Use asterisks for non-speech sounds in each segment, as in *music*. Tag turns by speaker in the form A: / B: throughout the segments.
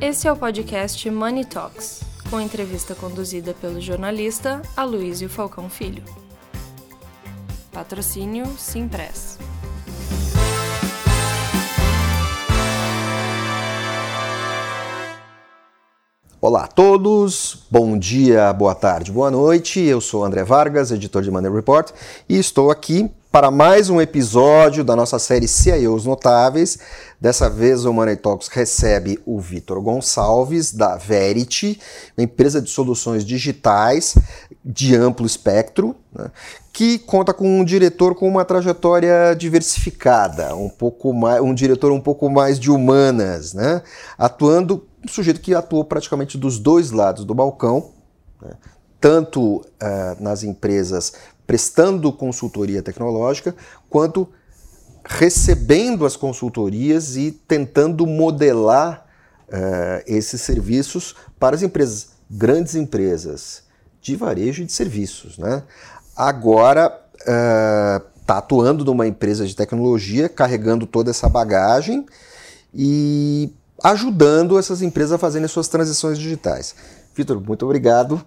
A: Esse é o podcast Money Talks, com entrevista conduzida pelo jornalista Aloysio Falcão Filho. Patrocínio Simpress.
B: Olá a todos, bom dia, boa tarde, boa noite. Eu sou André Vargas, editor de Money Report, e estou aqui para mais um episódio da nossa série CIOs Notáveis. Dessa vez o Money Talks recebe o Vitor Gonçalves, da Verity, uma empresa de soluções digitais de amplo espectro, né, que conta com um diretor com uma trajetória diversificada, um pouco mais, um diretor um pouco mais de humanas, né, atuando um sujeito que atuou praticamente dos dois lados do balcão, né, tanto uh, nas empresas prestando consultoria tecnológica, quanto recebendo as consultorias e tentando modelar uh, esses serviços para as empresas, grandes empresas de varejo e de serviços. Né? Agora está uh, atuando numa empresa de tecnologia, carregando toda essa bagagem e ajudando essas empresas a fazerem suas transições digitais. Vitor, muito obrigado.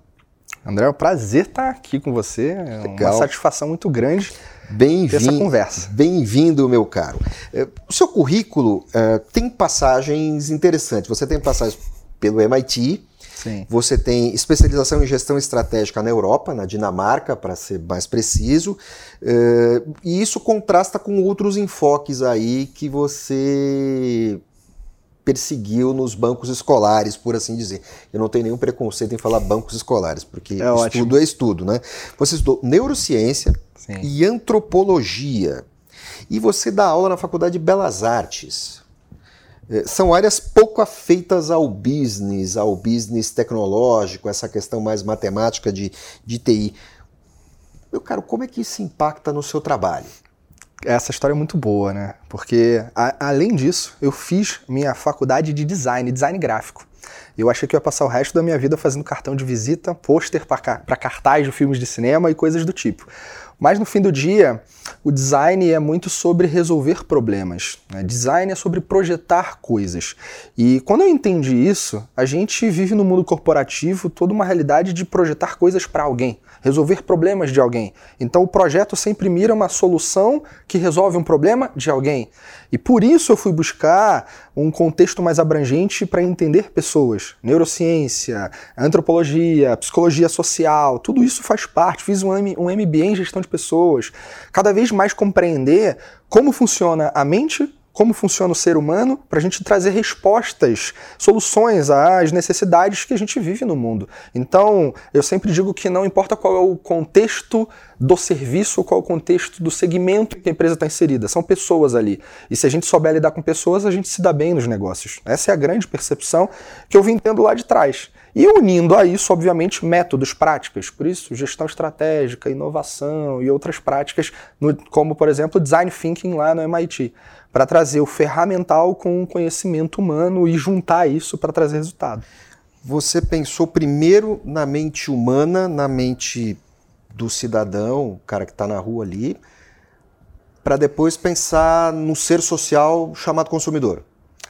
C: André, é um prazer estar aqui com você. É Legal. uma satisfação muito grande
B: Bem-vindo. Essa conversa. Bem-vindo, meu caro. É, o seu currículo uh, tem passagens interessantes. Você tem passagens pelo MIT. Sim. Você tem especialização em gestão estratégica na Europa, na Dinamarca, para ser mais preciso. Uh, e isso contrasta com outros enfoques aí que você perseguiu nos bancos escolares, por assim dizer. Eu não tenho nenhum preconceito em falar bancos escolares, porque é estudo ótimo. é estudo, né? Você estudou neurociência Sim. e antropologia. E você dá aula na Faculdade de Belas Artes. É, são áreas pouco afeitas ao business, ao business tecnológico, essa questão mais matemática de, de TI. Meu caro, como é que isso impacta no seu trabalho?
C: Essa história é muito boa, né? Porque, a, além disso, eu fiz minha faculdade de design, design gráfico. Eu achei que eu ia passar o resto da minha vida fazendo cartão de visita, pôster para cartaz de filmes de cinema e coisas do tipo. Mas no fim do dia, o design é muito sobre resolver problemas. Né? Design é sobre projetar coisas. E quando eu entendi isso, a gente vive no mundo corporativo toda uma realidade de projetar coisas para alguém resolver problemas de alguém. Então o projeto sempre mira uma solução que resolve um problema de alguém. E por isso eu fui buscar um contexto mais abrangente para entender pessoas. Neurociência, antropologia, psicologia social, tudo isso faz parte. Fiz um, um MBA em gestão de pessoas. Cada vez mais compreender como funciona a mente como funciona o ser humano, para a gente trazer respostas, soluções às necessidades que a gente vive no mundo. Então, eu sempre digo que não importa qual é o contexto do serviço, qual é o contexto do segmento que a empresa está inserida, são pessoas ali. E se a gente souber lidar com pessoas, a gente se dá bem nos negócios. Essa é a grande percepção que eu vim tendo lá de trás. E unindo a isso, obviamente, métodos, práticas. Por isso, gestão estratégica, inovação e outras práticas, no, como, por exemplo, design thinking lá no MIT para trazer o ferramental com o conhecimento humano e juntar isso para trazer resultado.
B: Você pensou primeiro na mente humana, na mente do cidadão, o cara que está na rua ali, para depois pensar no ser social chamado consumidor.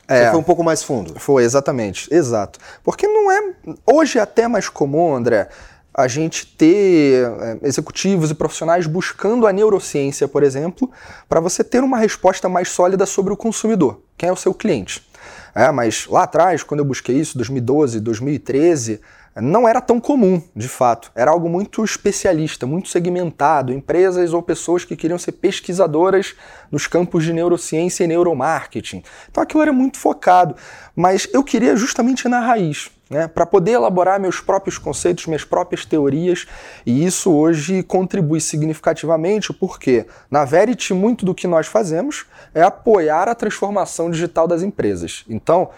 B: É, foi um pouco mais fundo.
C: Foi, exatamente. Exato. Porque não é. Hoje é até mais comum, André, a gente ter é, executivos e profissionais buscando a neurociência, por exemplo, para você ter uma resposta mais sólida sobre o consumidor, quem é o seu cliente. É, mas lá atrás, quando eu busquei isso, 2012, 2013, não era tão comum, de fato. Era algo muito especialista, muito segmentado, empresas ou pessoas que queriam ser pesquisadoras nos campos de neurociência e neuromarketing. Então aquilo era muito focado, mas eu queria justamente ir na raiz né, para poder elaborar meus próprios conceitos, minhas próprias teorias, e isso hoje contribui significativamente porque na Verity muito do que nós fazemos é apoiar a transformação digital das empresas. Então,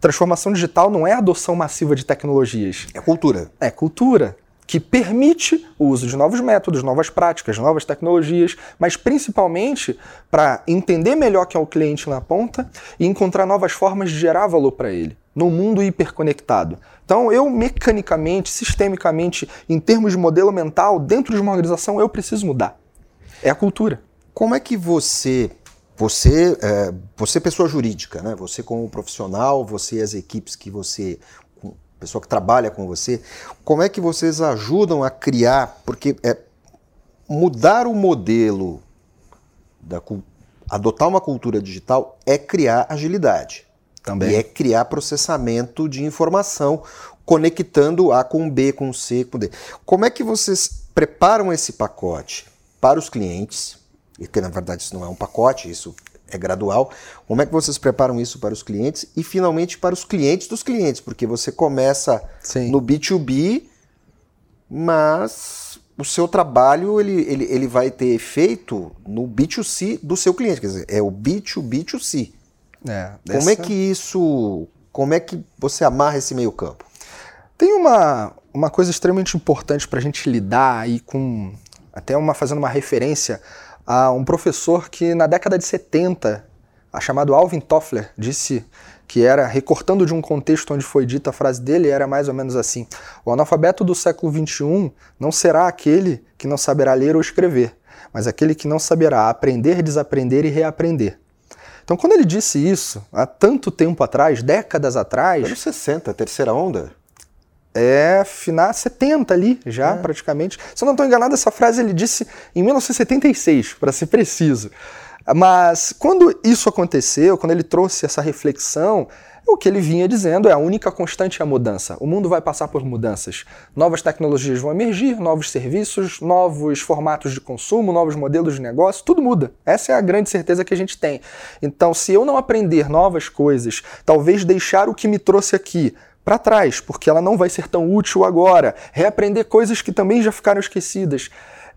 C: transformação digital não é adoção massiva de tecnologias.
B: É cultura.
C: É cultura que permite o uso de novos métodos, novas práticas, novas tecnologias, mas principalmente para entender melhor quem é o cliente na ponta e encontrar novas formas de gerar valor para ele no mundo hiperconectado. Então, eu mecanicamente, sistemicamente, em termos de modelo mental, dentro de uma organização, eu preciso mudar. É a cultura.
B: Como é que você você, é, você pessoa jurídica, né? Você como profissional, você as equipes que você, pessoa que trabalha com você, como é que vocês ajudam a criar? Porque é, mudar o modelo da adotar uma cultura digital é criar agilidade. Também. E é criar processamento de informação, conectando A com B, com C, com D. Como é que vocês preparam esse pacote para os clientes? E que na verdade isso não é um pacote, isso é gradual. Como é que vocês preparam isso para os clientes e finalmente para os clientes dos clientes? Porque você começa Sim. no B2B, mas o seu trabalho ele, ele, ele vai ter efeito no B2C do seu cliente, quer dizer, é o B2B2C. É, dessa... Como é que isso, como é que você amarra esse meio campo?
C: Tem uma, uma coisa extremamente importante para a gente lidar aí com, até uma fazendo uma referência a um professor que na década de 70, a chamado Alvin Toffler, disse que era, recortando de um contexto onde foi dita a frase dele, era mais ou menos assim: O analfabeto do século XXI não será aquele que não saberá ler ou escrever, mas aquele que não saberá aprender, desaprender e reaprender. Então, quando ele disse isso, há tanto tempo atrás, décadas atrás.
B: Anos 60, terceira onda?
C: É, final 70 ali, já é. praticamente. Se eu não estou enganado, essa frase ele disse em 1976, para ser preciso. Mas quando isso aconteceu, quando ele trouxe essa reflexão, o que ele vinha dizendo é a única constante é a mudança. O mundo vai passar por mudanças. Novas tecnologias vão emergir, novos serviços, novos formatos de consumo, novos modelos de negócio, tudo muda. Essa é a grande certeza que a gente tem. Então, se eu não aprender novas coisas, talvez deixar o que me trouxe aqui para trás, porque ela não vai ser tão útil agora, reaprender coisas que também já ficaram esquecidas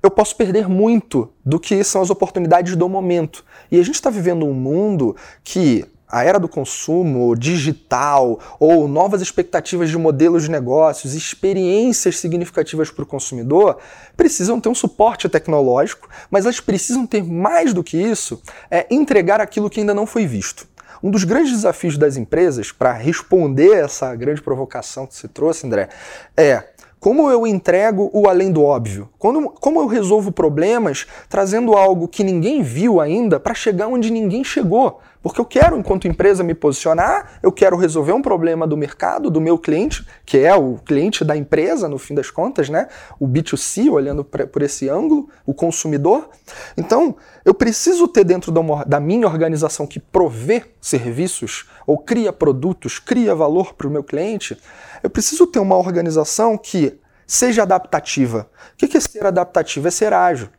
C: eu posso perder muito do que são as oportunidades do momento. E a gente está vivendo um mundo que a era do consumo digital ou novas expectativas de modelos de negócios, experiências significativas para o consumidor, precisam ter um suporte tecnológico, mas elas precisam ter mais do que isso, é entregar aquilo que ainda não foi visto. Um dos grandes desafios das empresas para responder essa grande provocação que você trouxe, André, é como eu entrego o além do óbvio? Como, como eu resolvo problemas trazendo algo que ninguém viu ainda para chegar onde ninguém chegou? Porque eu quero, enquanto empresa, me posicionar, eu quero resolver um problema do mercado, do meu cliente, que é o cliente da empresa, no fim das contas, né? O B2C, olhando por esse ângulo, o consumidor. Então, eu preciso ter dentro da minha organização que provê serviços ou cria produtos, cria valor para o meu cliente, eu preciso ter uma organização que seja adaptativa. O que é ser adaptativo? É ser ágil.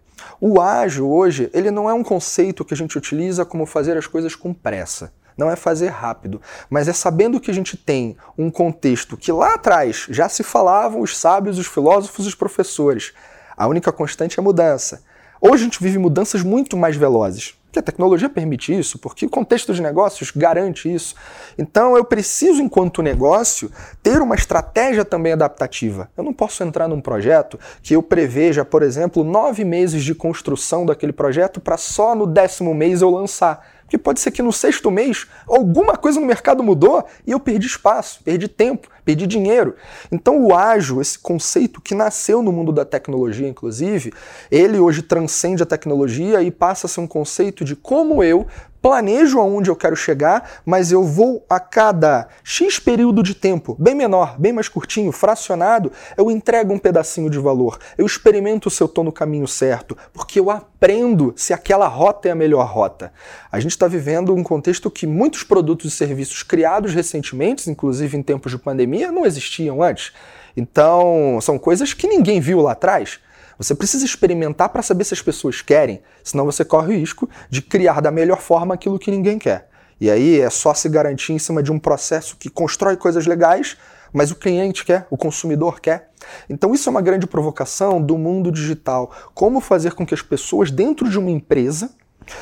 C: O ágil hoje, ele não é um conceito que a gente utiliza como fazer as coisas com pressa. Não é fazer rápido, mas é sabendo que a gente tem um contexto que lá atrás já se falavam os sábios, os filósofos, os professores. A única constante é mudança. Hoje a gente vive mudanças muito mais velozes que a tecnologia permite isso, porque o contexto de negócios garante isso. Então eu preciso, enquanto negócio, ter uma estratégia também adaptativa. Eu não posso entrar num projeto que eu preveja, por exemplo, nove meses de construção daquele projeto para só no décimo mês eu lançar. Porque pode ser que no sexto mês alguma coisa no mercado mudou e eu perdi espaço, perdi tempo, perdi dinheiro. Então o ágil, esse conceito que nasceu no mundo da tecnologia, inclusive, ele hoje transcende a tecnologia e passa a ser um conceito de como eu planejo aonde eu quero chegar, mas eu vou a cada X período de tempo, bem menor, bem mais curtinho, fracionado, eu entrego um pedacinho de valor. Eu experimento se eu estou no caminho certo, porque eu aprendo se aquela rota é a melhor rota. A gente está vivendo um contexto que muitos produtos e serviços criados recentemente, inclusive em tempos de pandemia, não existiam antes. Então, são coisas que ninguém viu lá atrás. Você precisa experimentar para saber se as pessoas querem, senão você corre o risco de criar da melhor forma aquilo que ninguém quer. E aí é só se garantir em cima de um processo que constrói coisas legais, mas o cliente quer, o consumidor quer. Então isso é uma grande provocação do mundo digital. Como fazer com que as pessoas dentro de uma empresa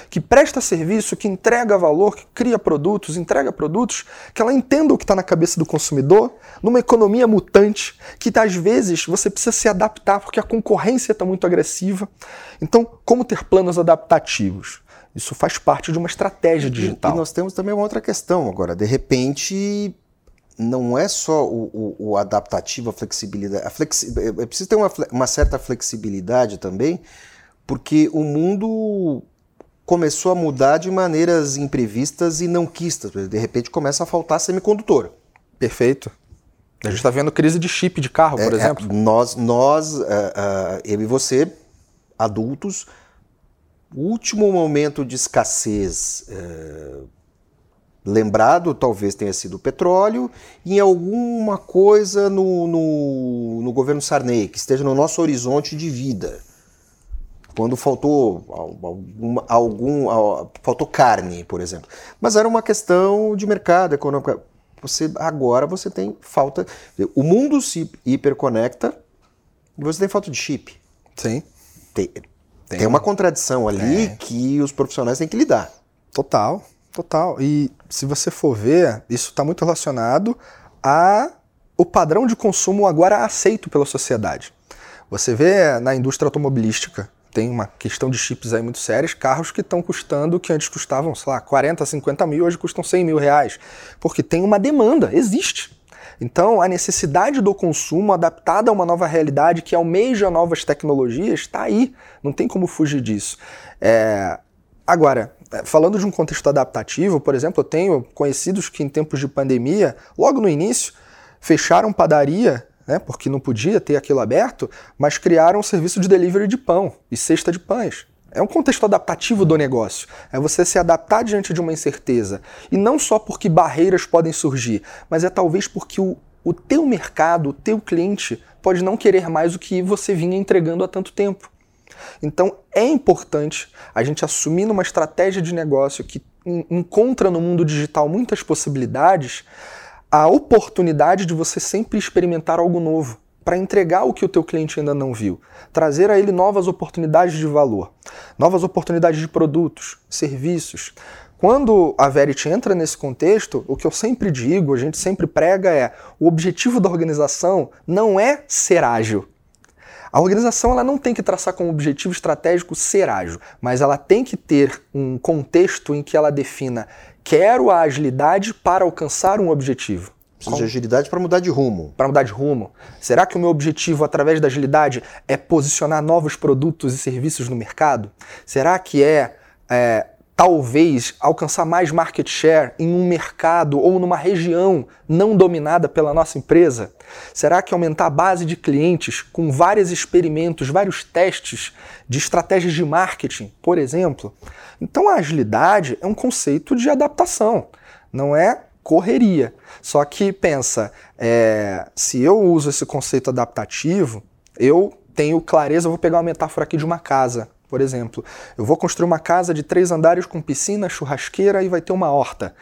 C: que presta serviço, que entrega valor, que cria produtos, entrega produtos, que ela entenda o que está na cabeça do consumidor, numa economia mutante, que às vezes você precisa se adaptar porque a concorrência está muito agressiva. Então, como ter planos adaptativos? Isso faz parte de uma estratégia digital.
B: E, e nós temos também uma outra questão agora. De repente, não é só o, o, o adaptativo, a flexibilidade. A flexi... É preciso ter uma, uma certa flexibilidade também, porque o mundo começou a mudar de maneiras imprevistas e não quistas. De repente começa a faltar semicondutor.
C: Perfeito. A gente está vendo crise de chip de carro, por
B: É,
C: exemplo.
B: é, nós, nós é, é, eu e você, adultos, o último momento de escassez é, lembrado talvez tenha sido o petróleo e em alguma coisa no, no, no governo Sarney, que esteja no nosso horizonte de vida. Quando faltou algum, algum faltou carne, por exemplo. Mas era uma questão de mercado econômico. Você agora você tem falta. O mundo se hiperconecta e você tem falta de chip.
C: Sim.
B: Tem, tem uma contradição ali
C: É.
B: que os profissionais têm que lidar.
C: Total, total. E se você for ver, isso está muito relacionado a o padrão de consumo agora aceito pela sociedade. Você vê na indústria automobilística, tem uma questão de chips aí muito sérias, carros que estão custando, que antes custavam, sei lá, 40, 50 mil, hoje custam 100 mil reais. Porque tem uma demanda, existe. Então, a necessidade do consumo adaptada a uma nova realidade que almeja novas tecnologias está aí. Não tem como fugir disso. É, Agora, é, falando de um contexto adaptativo, por exemplo, eu tenho conhecidos que em tempos de pandemia, logo no início, fecharam padaria, né, porque não podia ter aquilo aberto, mas criaram um serviço de delivery de pão e cesta de pães. É um contexto adaptativo do negócio. É você se adaptar diante de uma incerteza. E não só porque barreiras podem surgir, mas é talvez porque o, o teu mercado, o teu cliente, pode não querer mais o que você vinha entregando há tanto tempo. Então é importante a gente assumir numa estratégia de negócio que en- encontra no mundo digital muitas possibilidades, a oportunidade de você sempre experimentar algo novo para entregar o que o teu cliente ainda não viu, trazer a ele novas oportunidades de valor, novas oportunidades de produtos, serviços. Quando a Verity entra nesse contexto, o que eu sempre digo, a gente sempre prega é: o objetivo da organização não é ser ágil, a organização ela não tem que traçar como objetivo estratégico ser ágil, mas ela tem que ter um contexto em que ela defina quero a agilidade para alcançar um objetivo.
B: Precisa de agilidade para mudar de rumo.
C: Para mudar de rumo? Será que o meu objetivo através da agilidade é posicionar novos produtos e serviços no mercado? Será que é, é talvez alcançar mais market share em um mercado ou numa região não dominada pela nossa empresa? Será que aumentar a base de clientes com vários experimentos, vários testes de estratégias de marketing, por exemplo? Então a agilidade é um conceito de adaptação, não é correria. Só que pensa, é, se eu uso esse conceito adaptativo, eu tenho clareza, vou pegar uma metáfora aqui de uma casa, por exemplo. Eu vou construir uma casa de três andares com piscina, churrasqueira e vai ter uma horta.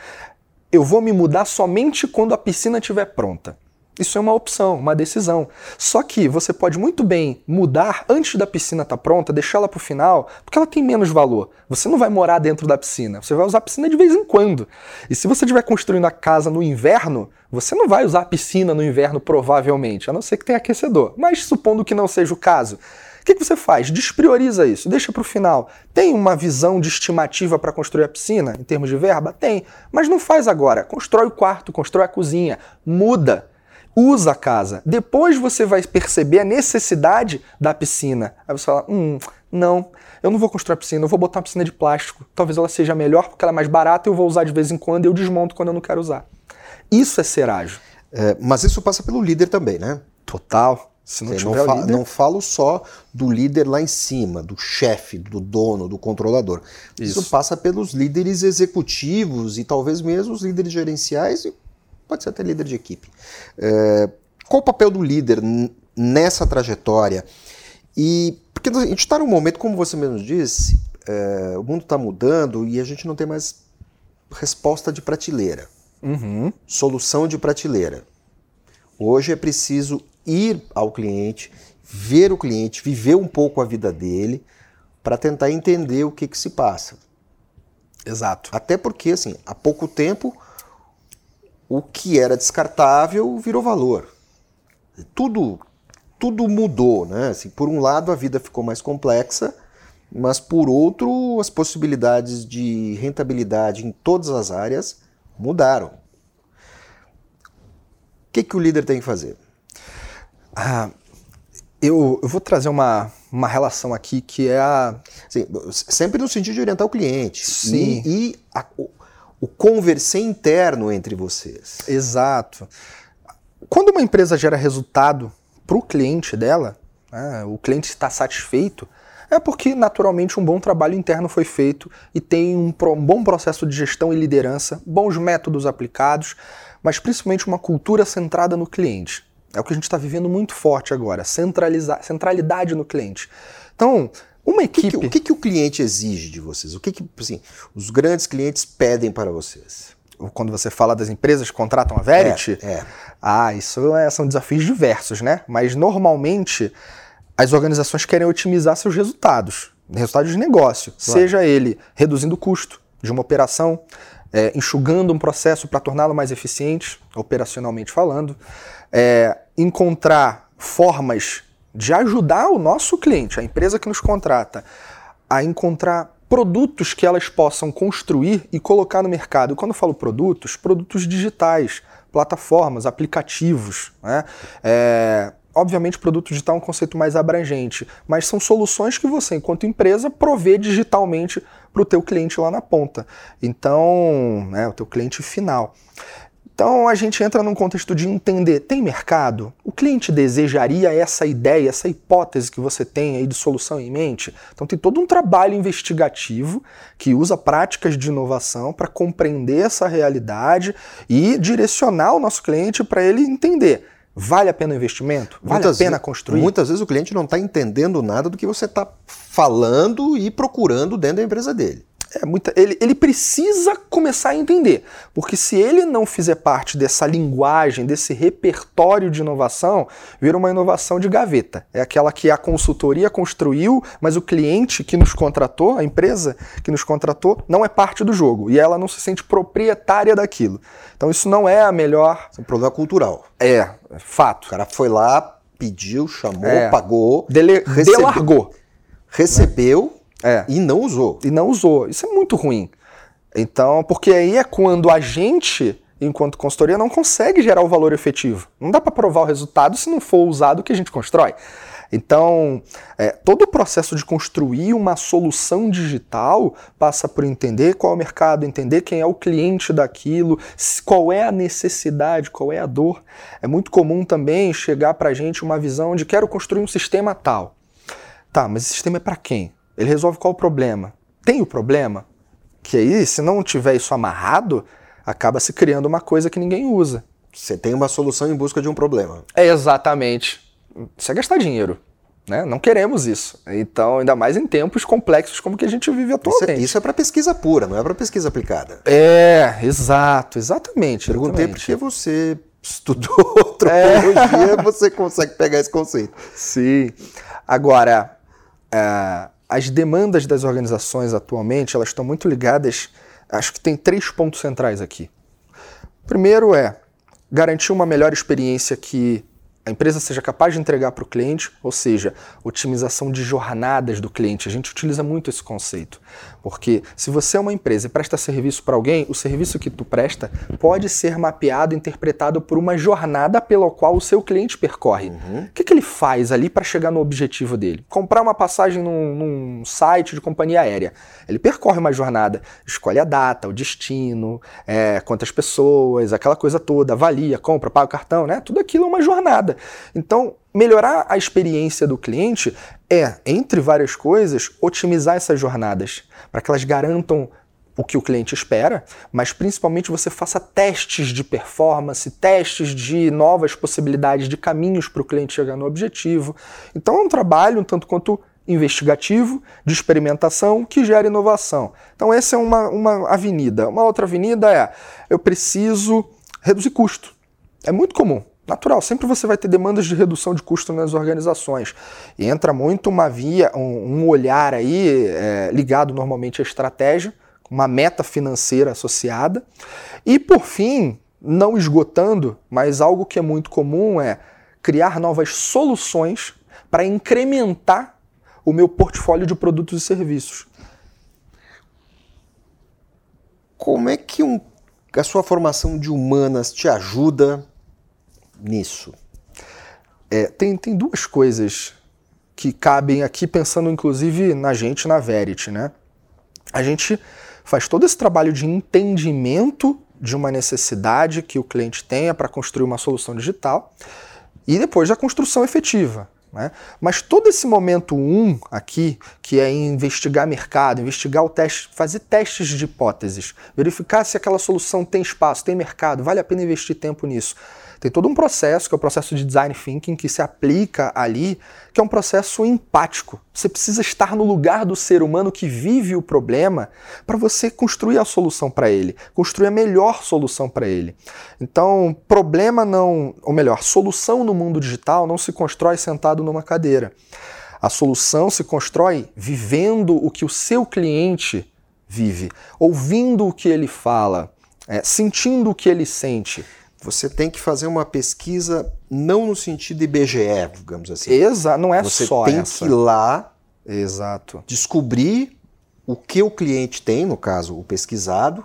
C: Eu vou me mudar somente quando a piscina estiver pronta. Isso é uma opção, uma decisão. Só que você pode muito bem mudar antes da piscina estar pronta, deixá-la para o final, porque ela tem menos valor. Você não vai morar dentro da piscina, você vai usar a piscina de vez em quando. E se você estiver construindo a casa no inverno, você não vai usar a piscina no inverno provavelmente, a não ser que tenha aquecedor. Mas supondo que não seja o caso, que, que você faz? Desprioriza isso, deixa para o final. Tem uma visão de estimativa para construir a piscina, em termos de verba? Tem. Mas não faz agora. Constrói o quarto, constrói a cozinha, muda usa a casa. Depois você vai perceber a necessidade da piscina. Aí você fala: hum, não, eu não vou construir a piscina, eu vou botar uma piscina de plástico. Talvez ela seja melhor porque ela é mais barata e eu vou usar de vez em quando e eu desmonto quando eu não quero usar. Isso é ser ágil.
B: É, mas isso passa pelo líder também, né?
C: Total. Se não tiver
B: não, fa-
C: líder,
B: não falo só do líder lá em cima, do chefe, do dono, do controlador. Isso.
C: Isso.
B: passa pelos líderes executivos e talvez mesmo os líderes gerenciais e pode ser até líder de equipe. É, qual o papel do líder nessa trajetória? E porque a gente está num momento, como você mesmo disse, é, o mundo está mudando e a gente não tem mais resposta de prateleira
C: Uhum.
B: solução de prateleira. Hoje é preciso ir ao cliente, ver o cliente, viver um pouco a vida dele, para tentar entender o que, que se passa.
C: Exato.
B: Até porque, assim, há pouco tempo, o que era descartável virou valor. Tudo, tudo mudou, né? Assim, por um lado, a vida ficou mais complexa, mas por outro, as possibilidades de rentabilidade em todas as áreas mudaram. O que, que o líder tem que fazer?
C: Ah, eu, eu vou trazer uma, uma relação aqui que é a.
B: Sim, sempre no sentido de orientar o cliente.
C: Sim.
B: E, e a, o, o conversar interno entre vocês.
C: Exato. Quando uma empresa gera resultado para o cliente dela, né, o cliente está satisfeito, é porque naturalmente um bom trabalho interno foi feito e tem um, um bom processo de gestão e liderança, bons métodos aplicados, mas principalmente uma cultura centrada no cliente. É o que a gente está vivendo muito forte agora, centralidade no cliente. Então, uma equipe.
B: O que, que, o, que, que o cliente exige de vocês? O que, que assim, os grandes clientes pedem para vocês?
C: Quando você fala das empresas que contratam a Verity,
B: É, é.
C: ah, isso é- são desafios diversos, né? Mas normalmente as organizações querem otimizar seus resultados, resultados de negócio, seja ele reduzindo o custo de uma operação, é, enxugando um processo para torná-lo mais eficiente, operacionalmente falando, é, encontrar formas de ajudar o nosso cliente, a empresa que nos contrata, a encontrar produtos que elas possam construir e colocar no mercado. E quando eu falo produtos, produtos digitais, plataformas, aplicativos. Né? É, obviamente, produto digital é um conceito mais abrangente, mas são soluções que você, enquanto empresa, provê digitalmente para o teu cliente lá na ponta. Então, né, o teu cliente final. Então a gente entra num contexto de entender, tem mercado? O cliente desejaria essa ideia, essa hipótese que você tem aí de solução em mente? Então tem todo um trabalho investigativo que usa práticas de inovação para compreender essa realidade e direcionar o nosso cliente para ele entender. Vale a pena o investimento? Vale
B: Muitas
C: a pena construir?
B: Muitas vezes o cliente não está entendendo nada do que você está falando e procurando dentro da empresa dele.
C: É muita, ele, ele precisa começar a entender, porque se ele não fizer parte dessa linguagem, desse repertório de inovação, vira uma inovação de gaveta. É aquela que a consultoria construiu, mas o cliente que nos contratou, a empresa que nos contratou, não é parte do jogo e ela não se sente proprietária daquilo. Então isso não é a melhor.
B: Isso é um problema cultural.
C: É, é fato.
B: O cara foi lá, pediu, chamou,
C: É.
B: pagou,
C: Dele,
B: recebeu,
C: delargou
B: recebeu
C: É.
B: e não usou.
C: e não usou. Isso é muito ruim. Então, porque aí é quando a gente, enquanto consultoria, não consegue gerar o valor efetivo. Não dá para provar o resultado se não for usado o que a gente constrói. Então, é, todo o processo de construir uma solução digital passa por entender qual é o mercado, entender quem é o cliente daquilo, qual é a necessidade, qual é a dor. É muito comum também chegar para a gente uma visão de quero construir um sistema tal. Tá, mas esse sistema é para quem? Ele resolve qual o problema? Tem o problema? Que aí, se não tiver isso amarrado, acaba se criando uma coisa que ninguém usa.
B: Você tem uma solução em busca de um problema.
C: É exatamente. Isso é gastar dinheiro. Né? Não queremos isso. Então, ainda mais em tempos complexos como que a gente vive
B: Isso
C: atualmente.
B: é, isso é para pesquisa pura, não é para pesquisa aplicada.
C: É, exato, exatamente.
B: Perguntei
C: exatamente.
B: porque você estudou *laughs* antropologia, você consegue pegar esse conceito.
C: Sim. Agora, é, as demandas das organizações atualmente, elas estão muito ligadas, acho que tem três pontos centrais aqui. Primeiro é garantir uma melhor experiência que a empresa seja capaz de entregar para o cliente, ou seja, otimização de jornadas do cliente. A gente utiliza muito esse conceito, porque se você é uma empresa e presta serviço para alguém, o serviço que tu presta pode ser mapeado, interpretado por uma jornada pela qual o seu cliente percorre. O que, que ele faz ali para chegar no objetivo dele? Comprar uma passagem num, num site de companhia aérea. Ele percorre uma jornada, escolhe a data, o destino, é, quantas pessoas, aquela coisa toda, avalia, compra, paga o cartão, né? Tudo aquilo é uma jornada. Então, melhorar a experiência do cliente é, entre várias coisas, otimizar essas jornadas para que elas garantam o que o cliente espera, mas principalmente você faça testes de performance, testes de novas possibilidades de caminhos para o cliente chegar no objetivo. Então é um trabalho tanto quanto investigativo, de experimentação, que gera inovação. Então essa é uma, uma avenida. Uma outra avenida é, eu preciso reduzir custo. É muito comum. Natural, sempre você vai ter demandas de redução de custo nas organizações. E entra muito uma via, um, um olhar aí é, ligado normalmente à estratégia, uma meta financeira associada. E por fim, não esgotando, mas algo que é muito comum é criar novas soluções para incrementar o meu portfólio de produtos e serviços.
B: Como é que um- a sua formação de humanas te ajuda nisso?
C: É, tem, tem duas coisas que cabem aqui, pensando inclusive na gente, na Verity, né? A gente faz todo esse trabalho de entendimento de uma necessidade que o cliente tenha para construir uma solução digital e depois a construção efetiva. Né? Mas todo esse momento 1 um aqui, que é investigar mercado, investigar o teste, fazer testes de hipóteses, verificar se aquela solução tem espaço, tem mercado, vale a pena investir tempo nisso. Tem todo um processo, que é o processo de design thinking, que se aplica ali, que é um processo empático. Você precisa estar no lugar do ser humano que vive o problema para você construir a solução para ele, construir a melhor solução para ele. Então, problema não, ou melhor, solução no mundo digital não se constrói sentado numa cadeira. A solução se constrói vivendo o que o seu cliente vive, ouvindo o que ele fala, é, sentindo o que ele sente
B: você tem que fazer uma pesquisa não no sentido IBGE, digamos assim.
C: Exato, não é
B: você
C: só
B: tem
C: essa.
B: que ir lá
C: Exato.
B: descobrir o que o cliente tem, no caso, o pesquisado,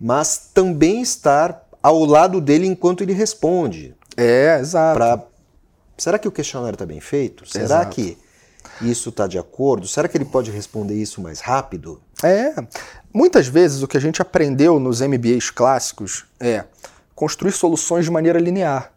B: mas também estar ao lado dele enquanto ele responde.
C: É, exato.
B: Pra... Será que o questionário está bem feito? Será
C: Exato.
B: que isso está de acordo? Será que ele pode responder isso mais rápido?
C: É. Muitas vezes o que a gente aprendeu nos MBAs clássicos é construir soluções de maneira linear.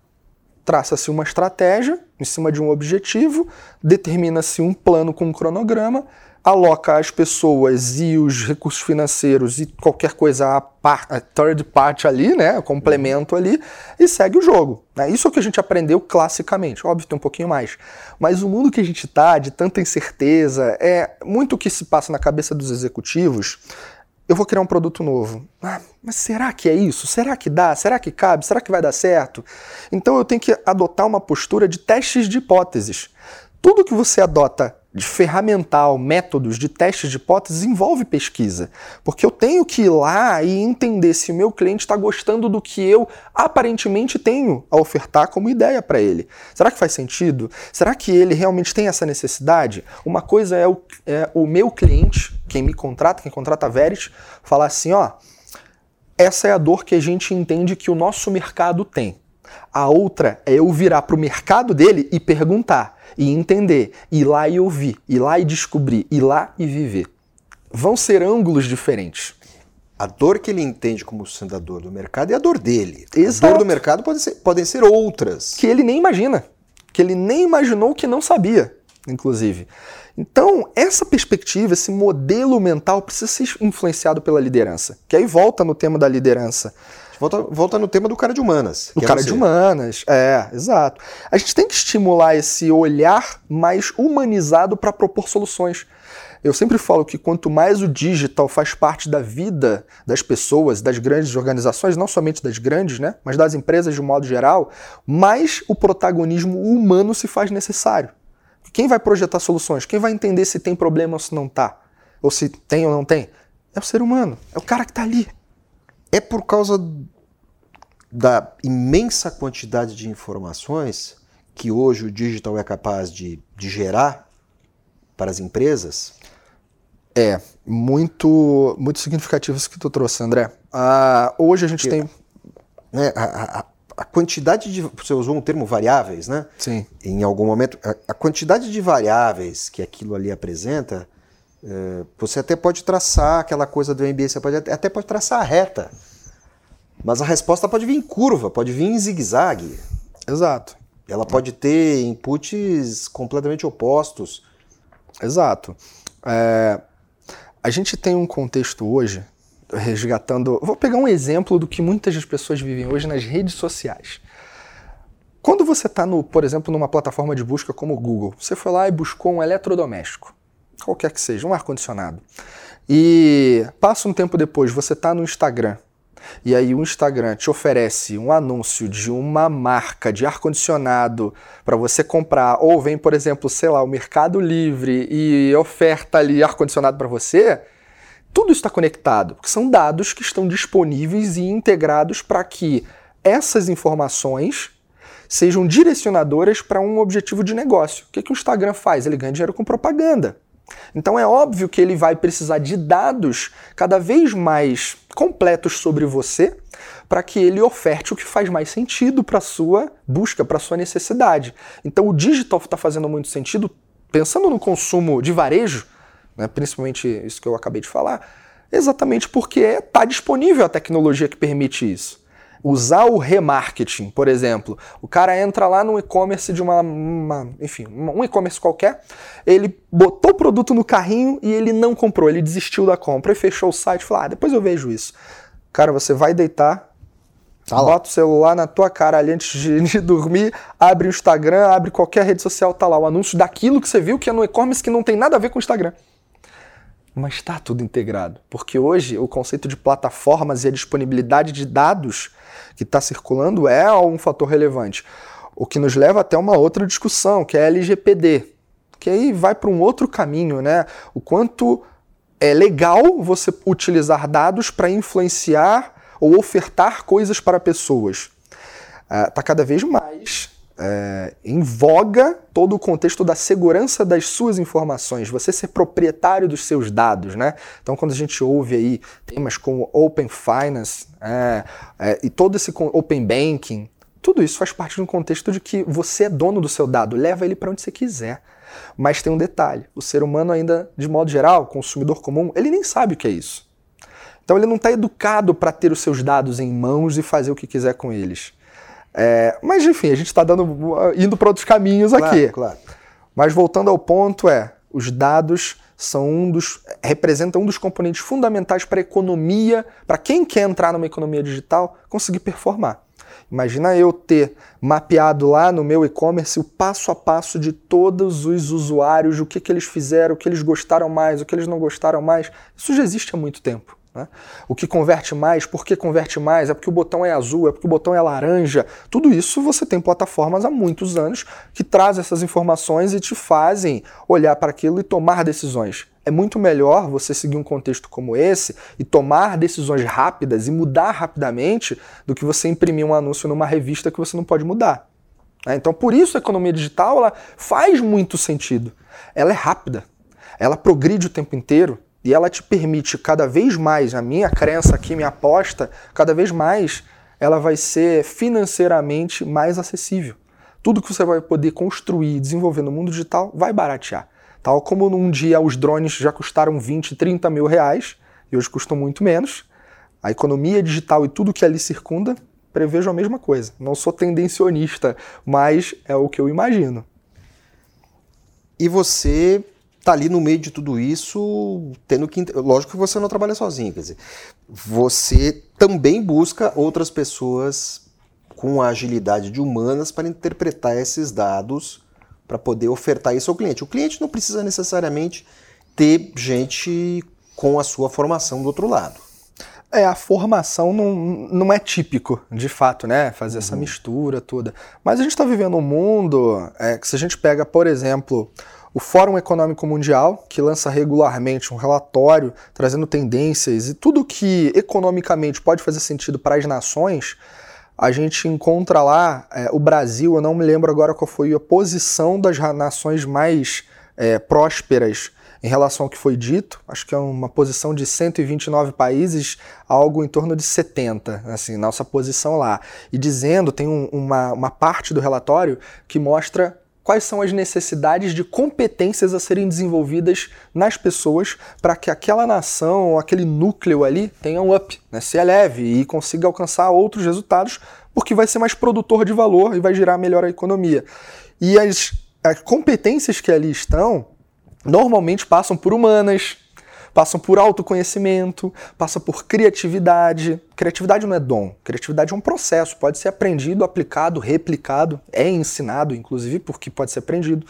C: Traça-se uma estratégia em cima de um objetivo, determina-se um plano com um cronograma, aloca as pessoas e os recursos financeiros e qualquer coisa a, par, a third part ali, né, complemento ali, e segue o jogo. Né? Isso é o que a gente aprendeu classicamente. Óbvio, tem um pouquinho mais. Mas o mundo que a gente está, de tanta incerteza, é muito o que se passa na cabeça dos executivos eu vou criar um produto novo. Ah, mas será que é isso? Será que dá? Será que cabe? Será que vai dar certo? Então eu tenho que adotar uma postura de testes de hipóteses. Tudo que você adota de ferramental, métodos de testes de hipóteses envolve pesquisa. Porque eu tenho que ir lá e entender se o meu cliente está gostando do que eu aparentemente tenho a ofertar como ideia para ele. Será que faz sentido? Será que ele realmente tem essa necessidade? Uma coisa é o, é o meu cliente, quem me contrata, quem contrata a Verit, falar assim: ó, essa é a dor que a gente entende que o nosso mercado tem. A outra é eu virar para o mercado dele e perguntar, e entender, ir lá e ouvir, ir lá e descobrir, ir lá e viver. Vão ser ângulos diferentes.
B: A dor que ele entende como sendo a dor do mercado é a dor dele. A
C: Exato.
B: dor do mercado pode ser, podem ser outras.
C: Que ele nem imagina, que ele nem imaginou que não sabia, inclusive. Então, essa perspectiva, esse modelo mental precisa ser influenciado pela liderança. Que aí volta no tema da liderança.
B: Volta, volta no tema do cara de humanas.
C: O
B: que é
C: cara de humanas, é, exato. A gente tem que estimular esse olhar mais humanizado para propor soluções. Eu sempre falo que quanto mais o digital faz parte da vida das pessoas, das grandes organizações, não somente das grandes, né, mas das empresas de um modo geral, mais o protagonismo humano se faz necessário. Quem vai projetar soluções? Quem vai entender se tem problema ou se não tá? Ou se tem ou não tem? É o ser humano, é o cara que está ali.
B: É por causa da imensa quantidade de informações que hoje o digital é capaz de, de gerar para as empresas?
C: É, muito, muito significativo isso que tu trouxe, André. Ah, hoje a gente tem.
B: Né, a, a- a quantidade de. Você usou um termo variáveis, né?
C: Sim.
B: Em algum momento. A, a quantidade de variáveis que aquilo ali apresenta, eh, você até pode traçar aquela coisa do MBA, você pode até, até pode traçar a reta. Mas a resposta pode vir em curva, pode vir em zigue-zague.
C: Exato.
B: Ela pode ter inputs completamente opostos.
C: Exato. É, a gente tem um contexto hoje, resgatando. Vou pegar um exemplo do que muitas das pessoas vivem hoje nas redes sociais. Quando você está, por exemplo, numa plataforma de busca como o Google, você foi lá e buscou um eletrodoméstico, qualquer que seja, um ar-condicionado. E passa um tempo depois, você está no Instagram. E aí o Instagram te oferece um anúncio de uma marca de ar-condicionado para você comprar, ou vem, por exemplo, sei lá, o Mercado Livre e oferta ali ar-condicionado para você, tudo está conectado, porque são dados que estão disponíveis e integrados para que essas informações sejam direcionadoras para um objetivo de negócio. O que, que o Instagram faz? Ele ganha dinheiro com propaganda. Então é óbvio que ele vai precisar de dados cada vez mais completos sobre você para que ele oferte o que faz mais sentido para sua busca, para sua necessidade. Então o digital está fazendo muito sentido pensando no consumo de varejo, né, principalmente isso que eu acabei de falar, exatamente porque está disponível a tecnologia que permite isso usar o remarketing, por exemplo. O cara entra lá no e-commerce de uma, uma enfim, um e-commerce qualquer, ele botou o produto no carrinho e ele não comprou, ele desistiu da compra e fechou o site e falou: ah, depois eu vejo isso. Cara, você vai deitar, tá bota o celular na tua cara ali antes de, de, dormir, abre o Instagram, abre qualquer rede social, tá lá o anúncio daquilo que você viu que é no e-commerce que não tem nada a ver com o Instagram mas está tudo integrado. Porque hoje o conceito de plataformas e a disponibilidade de dados que está circulando é um fator relevante. O que nos leva até uma outra discussão, que é a LGPD, que aí vai para um outro caminho, né? O quanto é legal você utilizar dados para influenciar ou ofertar coisas para pessoas. Está uh, cada vez mais é, em voga todo o contexto da segurança das suas informações, você ser proprietário dos seus dados, né? Então, quando a gente ouve aí temas como Open Finance é, é, e todo esse Open Banking, tudo isso faz parte de um contexto de que você é dono do seu dado, leva ele para onde você quiser. Mas tem um detalhe: o ser humano, ainda de modo geral, consumidor comum, ele nem sabe o que é isso. Então, ele não está educado para ter os seus dados em mãos e fazer o que quiser com eles. É, mas enfim, a gente está indo para outros caminhos
B: claro,
C: aqui.
B: Claro.
C: Mas voltando ao ponto é, os dados são um dos representam um dos componentes fundamentais para a economia, para quem quer entrar numa economia digital, conseguir performar. Imagina eu ter mapeado lá no meu e-commerce o passo a passo de todos os usuários, o que, que eles fizeram, o que eles gostaram mais, o que eles não gostaram mais. Isso já existe há muito tempo. Né? O que converte mais, por que converte mais? É porque o botão é azul, é porque o botão é laranja. Tudo isso você tem plataformas há muitos anos que trazem essas informações e te fazem olhar para aquilo e tomar decisões. É muito melhor você seguir um contexto como esse e tomar decisões rápidas e mudar rapidamente do que você imprimir um anúncio numa revista que você não pode mudar. Né? Então, por isso a economia digital ela faz muito sentido. Ela é rápida, ela progride o tempo inteiro e ela te permite cada vez mais, a minha crença aqui, minha aposta, cada vez mais ela vai ser financeiramente mais acessível. Tudo que você vai poder construir e desenvolver no mundo digital vai baratear. Tal como num dia os drones já custaram 20, 30 mil reais, e hoje custam muito menos, a economia digital e tudo que ali circunda prevejo a mesma coisa. Não sou tendencionista, mas é o que eu imagino.
B: E você tá ali no meio de tudo isso, tendo que. Lógico que você não trabalha sozinho, quer dizer, você também busca outras pessoas com a agilidade de humanas para interpretar esses dados para poder ofertar isso ao cliente. O cliente não precisa necessariamente ter gente com a sua formação do outro lado.
C: É, a formação não, não é típico, de fato, né? Fazer uhum. essa mistura toda. Mas a gente está vivendo um mundo é, que se a gente pega, por exemplo, o Fórum Econômico Mundial, que lança regularmente um relatório trazendo tendências e tudo que economicamente pode fazer sentido para as nações, a gente encontra lá é, o Brasil, eu não me lembro agora qual foi a posição das nações mais é, prósperas em relação ao que foi dito, acho que é uma posição de 129 países, algo em torno de 70, assim, nossa posição lá. E dizendo, tem um, uma, uma parte do relatório que mostra quais são as necessidades de competências a serem desenvolvidas nas pessoas para que aquela nação aquele núcleo ali tenha um up, né, se eleve e consiga alcançar outros resultados, porque vai ser mais produtor de valor e vai gerar melhor a economia. E as, as competências que ali estão normalmente passam por humanas, passam por autoconhecimento, passam por criatividade. Criatividade não é dom, criatividade é um processo, pode ser aprendido, aplicado, replicado, é ensinado, inclusive, porque pode ser aprendido.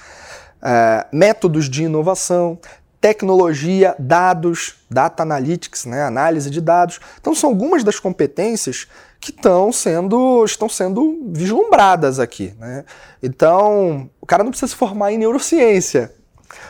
C: É, métodos de inovação, tecnologia, dados, data analytics, né, análise de dados. Então são algumas das competências que estão sendo, estão sendo vislumbradas aqui. Né? Então, o cara não precisa se formar em neurociência,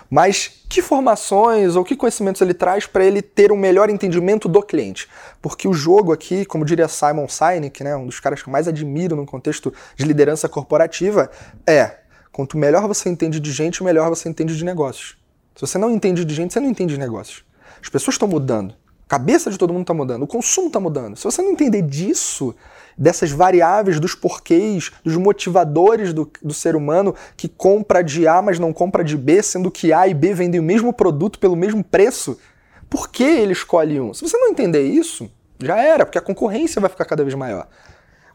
C: mas que formações ou que conhecimentos ele traz para ele ter um melhor entendimento do cliente? Porque o jogo aqui, como diria Simon Sinek, né, um dos caras que eu mais admiro no contexto de liderança corporativa, é quanto melhor você entende de gente, melhor você entende de negócios. Se você não entende de gente, você não entende de negócios. As pessoas estão mudando. Cabeça de todo mundo está mudando, o consumo está mudando. Se você não entender disso, dessas variáveis, dos porquês, dos motivadores do, do ser humano que compra de A, mas não compra de B, sendo que A e B vendem o mesmo produto pelo mesmo preço, por que ele escolhe um? Se você não entender isso, já era, porque a concorrência vai ficar cada vez maior.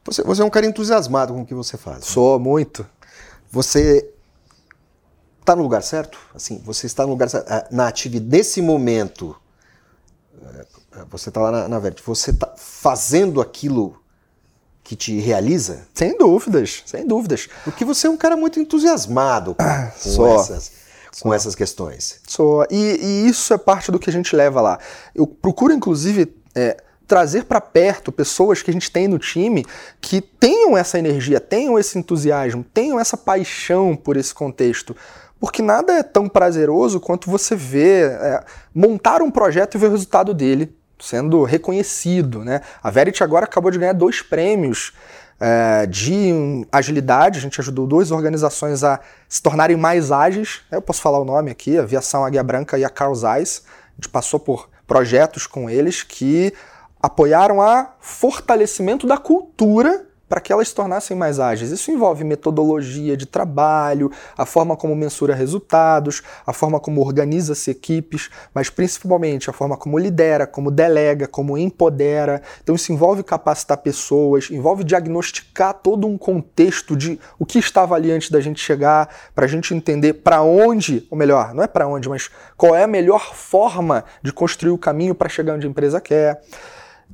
B: Você, você é um cara entusiasmado com o que você faz. Né?
C: Sou, muito.
B: Você está no lugar certo? Assim, você está no lugar certo. Ah, na atividade, nesse momento, eh, você está lá na, na Vert, você está fazendo aquilo que te realiza?
C: Sem dúvidas, sem dúvidas.
B: Porque você é um cara muito entusiasmado com, ah, com essas, com essas questões.
C: Sou. E, e, isso é parte do que a gente leva lá. Eu procuro, inclusive, é, trazer para perto pessoas que a gente tem no time que tenham essa energia, tenham esse entusiasmo, tenham essa paixão por esse contexto. Porque nada é tão prazeroso quanto você ver, é, montar um projeto e ver o resultado dele sendo reconhecido. Né? A Verity agora acabou de ganhar dois prêmios é, de agilidade. A gente ajudou duas organizações a se tornarem mais ágeis. Eu posso falar o nome aqui: a Aviação Águia Branca e a Carl Zeiss. A gente passou por projetos com eles que apoiaram a fortalecimento da cultura para que elas se tornassem mais ágeis. Isso envolve metodologia de trabalho, a forma como mensura resultados, a forma como organiza-se equipes, mas principalmente a forma como lidera, como delega, como empodera. Então isso envolve capacitar pessoas, envolve diagnosticar todo um contexto de o que estava ali antes da gente chegar, para a gente entender para onde, ou melhor, não é para onde, mas qual é a melhor forma de construir o caminho para chegar onde a empresa quer.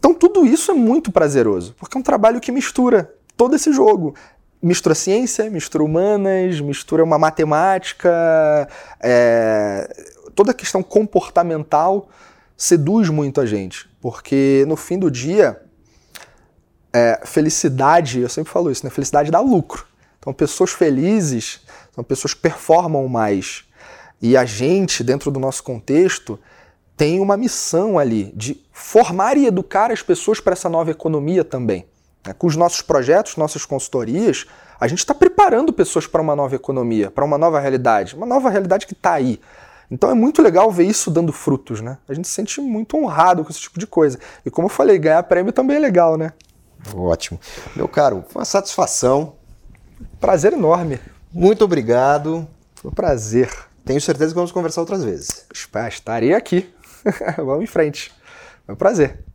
C: Então tudo isso é muito prazeroso, porque é um trabalho que mistura todo esse jogo. Mistura ciência, mistura humanas, mistura uma matemática, é... toda a questão comportamental seduz muito a gente, porque no fim do dia, é, felicidade, eu sempre falo isso, né? Felicidade dá lucro. Então, pessoas felizes são pessoas que performam mais. E a gente, dentro do nosso contexto, tem uma missão ali de formar e educar as pessoas para essa nova economia também. Né? Com os nossos projetos, nossas consultorias, a gente está preparando pessoas para uma nova economia, para uma nova realidade, uma nova realidade que está aí. Então é muito legal ver isso dando frutos, né? A gente se sente muito honrado com esse tipo de coisa. E como eu falei, ganhar prêmio também é legal, né?
B: Ótimo. Meu caro, foi uma satisfação.
C: Prazer enorme.
B: Muito obrigado.
C: Foi um prazer.
B: Tenho certeza que vamos conversar outras vezes.
C: Estarei aqui. *laughs* Vamos em frente. Foi um prazer.